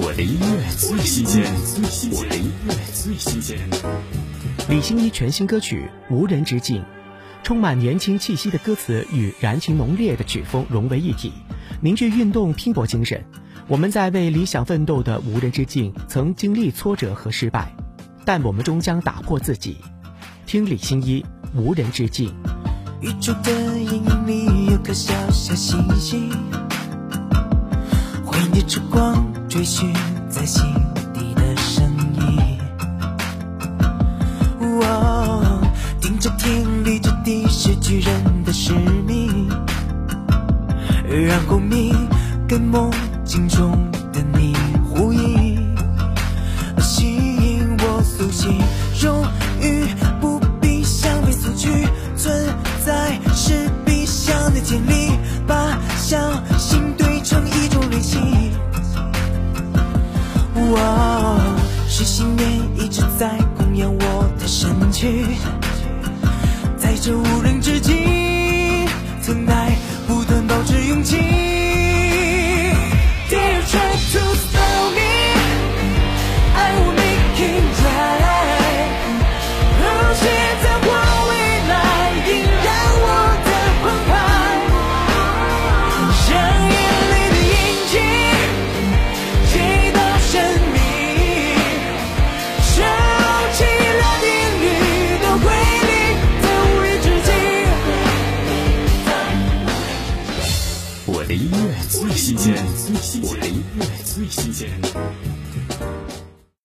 我的音乐最新鲜，我的音乐最新鲜。李心一全新歌曲《无人之境》，充满年轻气息的歌词与燃情浓烈的曲风融为一体，凝聚运动拼搏精神。我们在为理想奋斗的无人之境，曾经历挫折和失败，但我们终将打破自己。听李心一《无人之境》。宇宙的阴影里有颗小小星星，会逆着光追寻在心底的声音。哦，听着天，立着地，是巨人的使命，让共鸣跟梦境中的你呼应，吸引我苏醒，荣誉哦，是信念一直在供养我的身躯，在这无人之我的音乐最新鲜，我的音乐最新鲜。